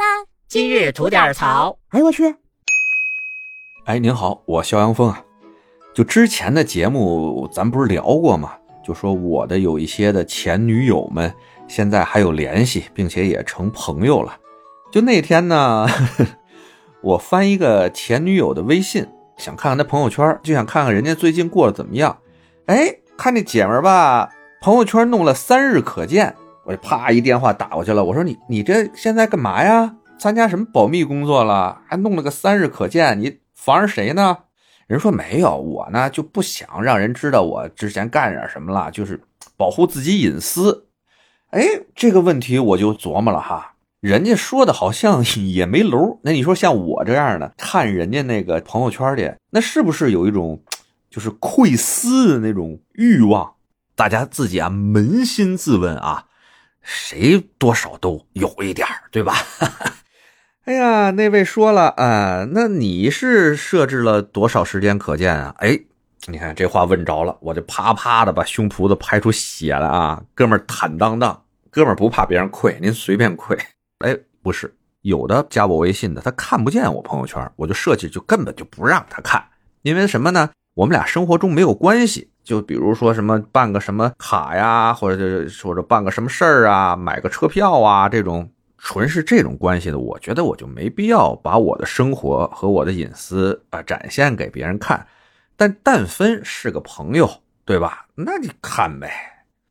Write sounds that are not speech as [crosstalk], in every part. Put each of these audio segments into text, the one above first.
啦！今日吐点槽。哎我去！哎，您好，我肖阳峰啊。就之前的节目，咱不是聊过吗？就说我的有一些的前女友们，现在还有联系，并且也成朋友了。就那天呢，[laughs] 我翻一个前女友的微信，想看看她朋友圈，就想看看人家最近过得怎么样。哎，看这姐们儿吧，朋友圈弄了三日可见，我就啪一电话打过去了。我说你你这现在干嘛呀？参加什么保密工作了？还弄了个三日可见，你防着谁呢？人说没有，我呢就不想让人知道我之前干点什么了，就是保护自己隐私。哎，这个问题我就琢磨了哈，人家说的好像也没楼。那你说像我这样的看人家那个朋友圈里，那是不是有一种就是窥私的那种欲望？大家自己啊扪心自问啊，谁多少都有一点对吧？[laughs] 哎呀，那位说了啊，那你是设置了多少时间可见啊？哎，你看这话问着了，我就啪啪的把胸脯子拍出血来啊！哥们儿坦荡荡，哥们儿不怕别人窥，您随便窥。哎，不是，有的加我微信的，他看不见我朋友圈，我就设计就根本就不让他看，因为什么呢？我们俩生活中没有关系，就比如说什么办个什么卡呀，或者或者办个什么事儿啊，买个车票啊这种。纯是这种关系的，我觉得我就没必要把我的生活和我的隐私啊展现给别人看。但但分是个朋友，对吧？那你看呗，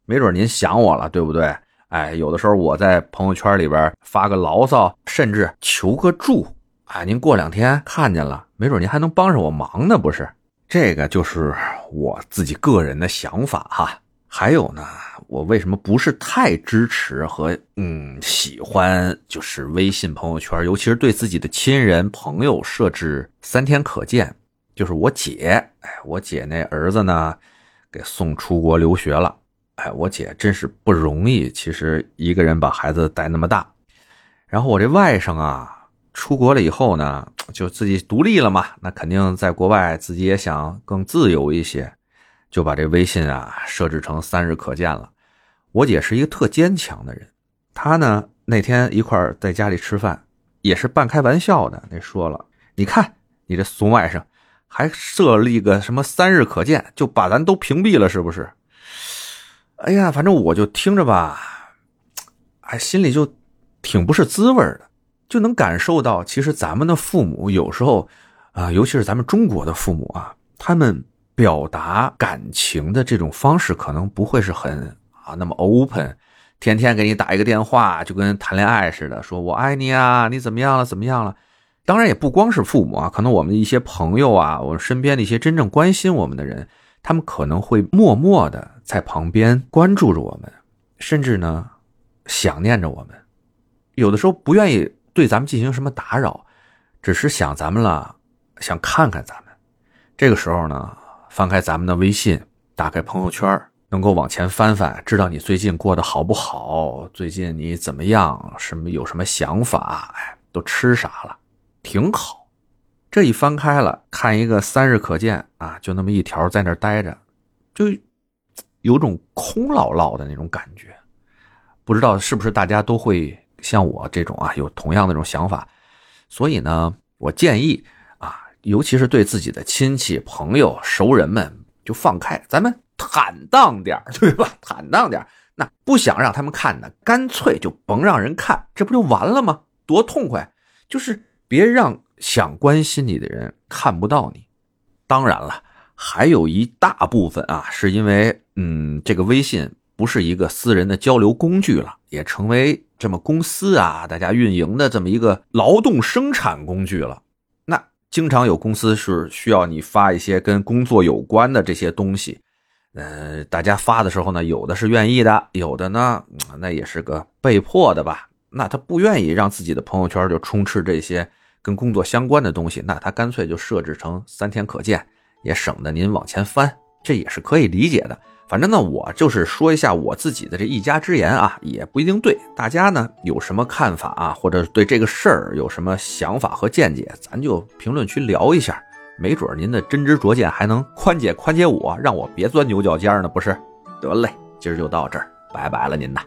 没准您想我了，对不对？哎，有的时候我在朋友圈里边发个牢骚，甚至求个助，啊，您过两天看见了，没准您还能帮上我忙呢，不是？这个就是我自己个人的想法哈。还有呢。我为什么不是太支持和嗯喜欢，就是微信朋友圈，尤其是对自己的亲人朋友设置三天可见。就是我姐，哎，我姐那儿子呢，给送出国留学了。哎，我姐真是不容易，其实一个人把孩子带那么大。然后我这外甥啊，出国了以后呢，[tsk] 就自己独立了嘛，那肯定在国外自己也想更自由一些，就把这微信啊设置成三日可见了。我姐是一个特坚强的人，她呢那天一块在家里吃饭，也是半开玩笑的。那说了，你看你这怂外甥，还设立个什么三日可见，就把咱都屏蔽了，是不是？哎呀，反正我就听着吧，哎，心里就挺不是滋味的，就能感受到，其实咱们的父母有时候啊，尤其是咱们中国的父母啊，他们表达感情的这种方式，可能不会是很。啊，那么 open，天天给你打一个电话，就跟谈恋爱似的，说我爱你啊，你怎么样了？怎么样了？当然也不光是父母啊，可能我们的一些朋友啊，我们身边的一些真正关心我们的人，他们可能会默默的在旁边关注着我们，甚至呢想念着我们，有的时候不愿意对咱们进行什么打扰，只是想咱们了，想看看咱们。这个时候呢，翻开咱们的微信，打开朋友圈能够往前翻翻，知道你最近过得好不好？最近你怎么样？什么有什么想法？哎，都吃啥了？挺好。这一翻开了，看一个三日可见啊，就那么一条在那待着，就有种空落落的那种感觉。不知道是不是大家都会像我这种啊，有同样的这种想法？所以呢，我建议啊，尤其是对自己的亲戚、朋友、熟人们，就放开，咱们。坦荡点 [laughs] 对吧？坦荡点那不想让他们看呢，干脆就甭让人看，这不就完了吗？多痛快！就是别让想关心你的人看不到你。当然了，还有一大部分啊，是因为嗯，这个微信不是一个私人的交流工具了，也成为这么公司啊，大家运营的这么一个劳动生产工具了。那经常有公司是需要你发一些跟工作有关的这些东西。呃，大家发的时候呢，有的是愿意的，有的呢，那也是个被迫的吧。那他不愿意让自己的朋友圈就充斥这些跟工作相关的东西，那他干脆就设置成三天可见，也省得您往前翻，这也是可以理解的。反正呢，我就是说一下我自己的这一家之言啊，也不一定对。大家呢有什么看法啊，或者对这个事儿有什么想法和见解，咱就评论区聊一下。没准您的真知灼见还能宽解宽解我，让我别钻牛角尖呢，不是？得嘞，今儿就到这儿，拜拜了您呐。